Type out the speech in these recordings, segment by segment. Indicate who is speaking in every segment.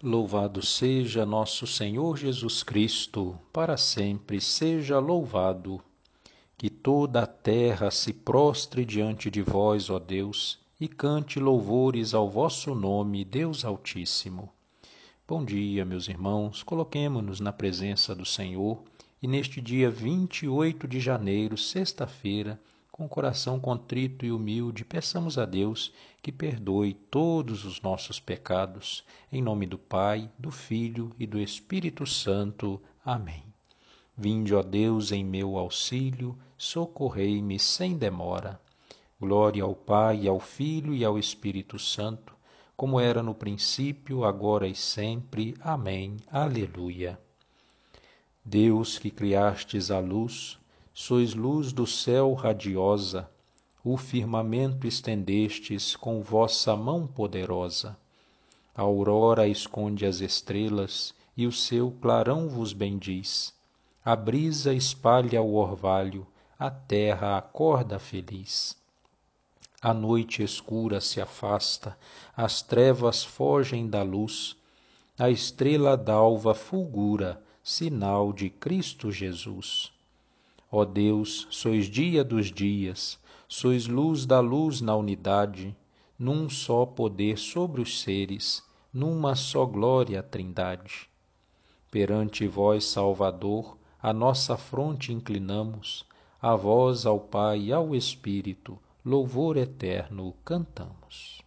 Speaker 1: Louvado seja nosso Senhor Jesus Cristo, para sempre seja louvado. Que toda a terra se prostre diante de vós, ó Deus, e cante louvores ao vosso nome, Deus Altíssimo. Bom dia, meus irmãos. Coloquemo-nos na presença do Senhor e neste dia 28 de janeiro, sexta-feira, com coração contrito e humilde, peçamos a Deus que perdoe todos os nossos pecados. Em nome do Pai, do Filho e do Espírito Santo. Amém. Vinde, ó Deus, em meu auxílio, socorrei-me sem demora. Glória ao Pai, ao Filho e ao Espírito Santo, como era no princípio, agora e sempre. Amém. Aleluia. Deus que criastes a luz, sois luz do céu radiosa, o firmamento estendestes com vossa mão poderosa. A aurora esconde as estrelas e o seu clarão vos bendiz. A brisa espalha o orvalho, a terra acorda feliz. A noite escura se afasta, as trevas fogem da luz, a estrela d'alva fulgura, sinal de Cristo Jesus. Ó Deus, sois dia dos dias, sois luz da luz na unidade, num só poder sobre os seres, numa só glória trindade. Perante vós, Salvador, a nossa fronte inclinamos, a vós, ao Pai e ao Espírito, louvor eterno cantamos.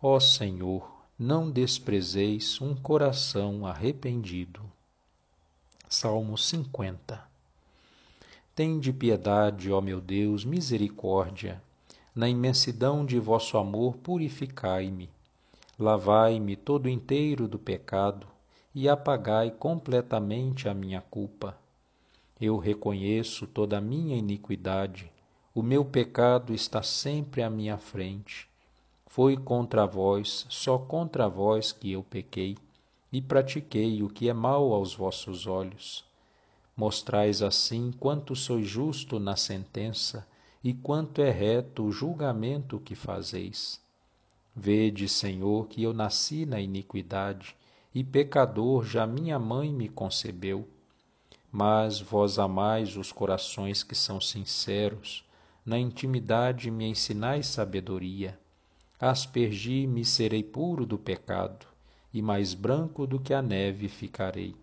Speaker 1: Ó Senhor, não desprezeis um coração arrependido. Salmo 50 Tende piedade, ó meu Deus, misericórdia. Na imensidão de vosso amor, purificai-me. Lavai-me todo inteiro do pecado e apagai completamente a minha culpa. Eu reconheço toda a minha iniquidade. O meu pecado está sempre à minha frente. Foi contra vós, só contra vós que eu pequei, e pratiquei o que é mal aos vossos olhos Mostrais assim quanto sois justo na sentença e quanto é reto o julgamento que fazeis. Vede, Senhor, que eu nasci na iniquidade, e pecador já minha mãe me concebeu. Mas vós amais os corações que são sinceros, na intimidade me ensinais sabedoria. Aspergi-me serei puro do pecado, e mais branco do que a neve ficarei.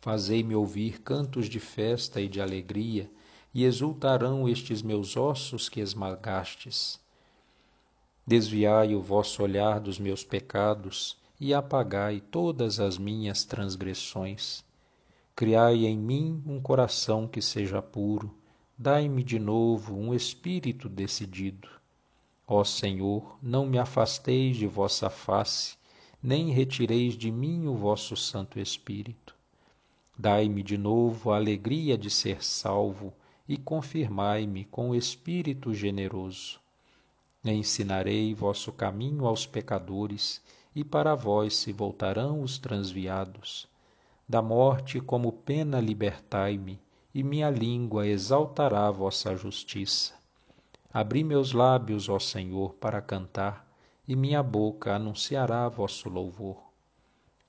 Speaker 1: Fazei-me ouvir cantos de festa e de alegria, e exultarão estes meus ossos que esmagastes. Desviai o vosso olhar dos meus pecados e apagai todas as minhas transgressões. Criai em mim um coração que seja puro, dai-me de novo um espírito decidido. Ó Senhor, não me afasteis de vossa face, nem retireis de mim o vosso Santo Espírito. Dai-me de novo a alegria de ser salvo e confirmai-me com o Espírito generoso. Ensinarei vosso caminho aos pecadores, e para vós se voltarão os transviados. Da morte como pena libertai-me, e minha língua exaltará vossa justiça. Abri meus lábios, ó Senhor, para cantar, e minha boca anunciará vosso louvor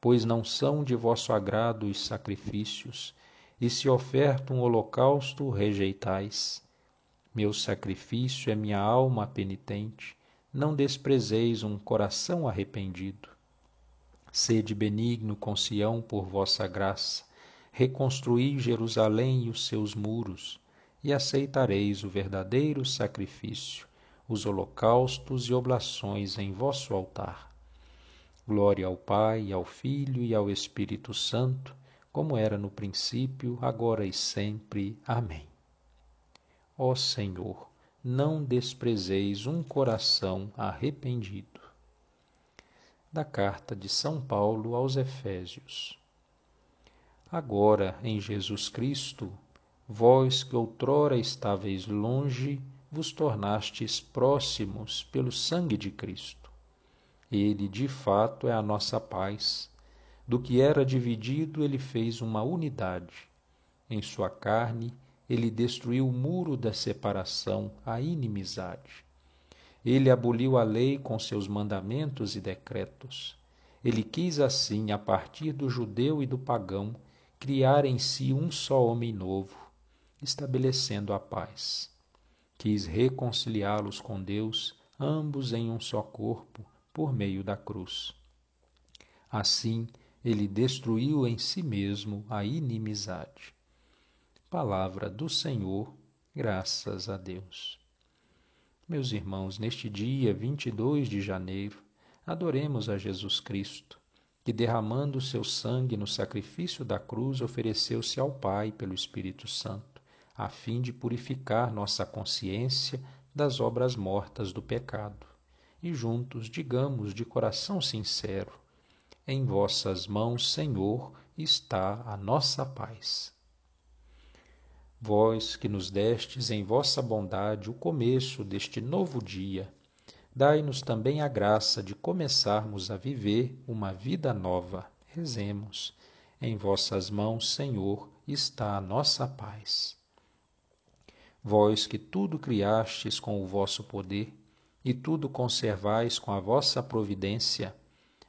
Speaker 1: pois não são de vosso agrado os sacrifícios, e se oferta um holocausto, rejeitais. Meu sacrifício é minha alma penitente, não desprezeis um coração arrependido. Sede benigno com Sião por vossa graça, reconstruí Jerusalém e os seus muros, e aceitareis o verdadeiro sacrifício, os holocaustos e oblações em vosso altar. Glória ao Pai, ao Filho e ao Espírito Santo, como era no princípio, agora e sempre. Amém. Ó Senhor, não desprezeis um coração arrependido. Da carta de São Paulo aos Efésios. Agora, em Jesus Cristo, vós que outrora estáveis longe, vos tornastes próximos pelo sangue de Cristo ele, de fato, é a nossa paz. Do que era dividido, ele fez uma unidade. Em sua carne, ele destruiu o muro da separação, a inimizade. Ele aboliu a lei com seus mandamentos e decretos. Ele quis assim, a partir do judeu e do pagão, criar em si um só homem novo, estabelecendo a paz. Quis reconciliá-los com Deus, ambos em um só corpo, por meio da cruz. Assim, ele destruiu em si mesmo a inimizade. Palavra do Senhor, graças a Deus. Meus irmãos, neste dia 22 de janeiro, adoremos a Jesus Cristo, que derramando seu sangue no sacrifício da cruz ofereceu-se ao Pai pelo Espírito Santo, a fim de purificar nossa consciência das obras mortas do pecado. E juntos digamos de coração sincero: Em vossas mãos, Senhor, está a nossa paz. Vós que nos destes em vossa bondade o começo deste novo dia, dai-nos também a graça de começarmos a viver uma vida nova. Rezemos. Em vossas mãos, Senhor, está a nossa paz. Vós que tudo criastes com o vosso poder e tudo conservais com a vossa providência,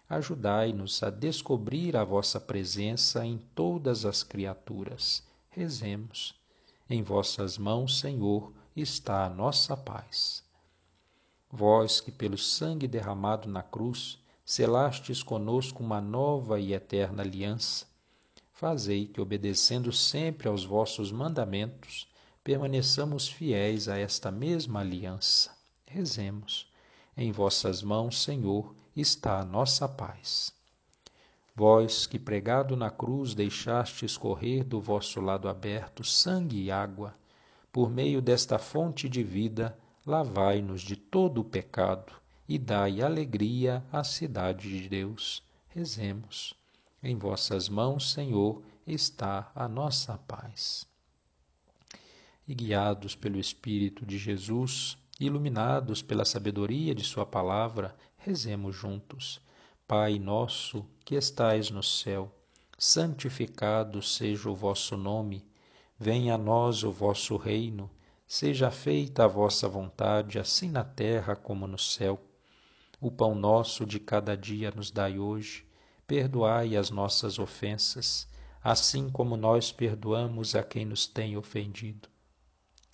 Speaker 1: ajudai-nos a descobrir a vossa presença em todas as criaturas. Rezemos. Em vossas mãos, Senhor, está a nossa paz. Vós que pelo sangue derramado na cruz selastes conosco uma nova e eterna aliança, fazei que, obedecendo sempre aos vossos mandamentos, permaneçamos fiéis a esta mesma aliança. Rezemos. Em vossas mãos, Senhor, está a nossa paz. Vós que pregado na cruz deixaste escorrer do vosso lado aberto sangue e água, por meio desta fonte de vida, lavai-nos de todo o pecado e dai alegria à cidade de Deus. Rezemos. Em vossas mãos, Senhor, está a nossa paz. E guiados pelo Espírito de Jesus, iluminados pela sabedoria de Sua palavra, rezemos juntos. Pai nosso que estais no céu, santificado seja o vosso nome, venha a nós o vosso reino, seja feita a vossa vontade, assim na terra como no céu. O pão nosso de cada dia nos dai hoje, perdoai as nossas ofensas, assim como nós perdoamos a quem nos tem ofendido.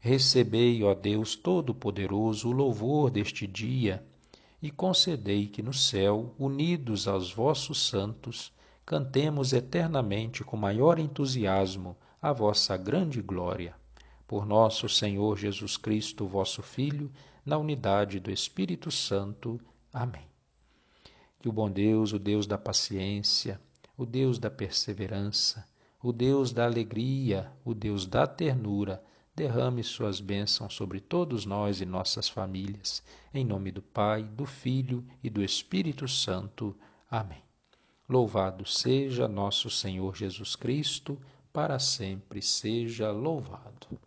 Speaker 1: Recebei, ó Deus Todo-Poderoso, o louvor deste dia e concedei que no céu, unidos aos vossos santos, cantemos eternamente com maior entusiasmo a vossa grande glória. Por nosso Senhor Jesus Cristo, vosso Filho, na unidade do Espírito Santo. Amém. Que o bom Deus, o Deus da paciência, o Deus da perseverança, o Deus da alegria, o Deus da ternura, derrame suas bênçãos sobre todos nós e nossas famílias. Em nome do Pai, do Filho e do Espírito Santo. Amém. Louvado seja nosso Senhor Jesus Cristo, para sempre seja louvado.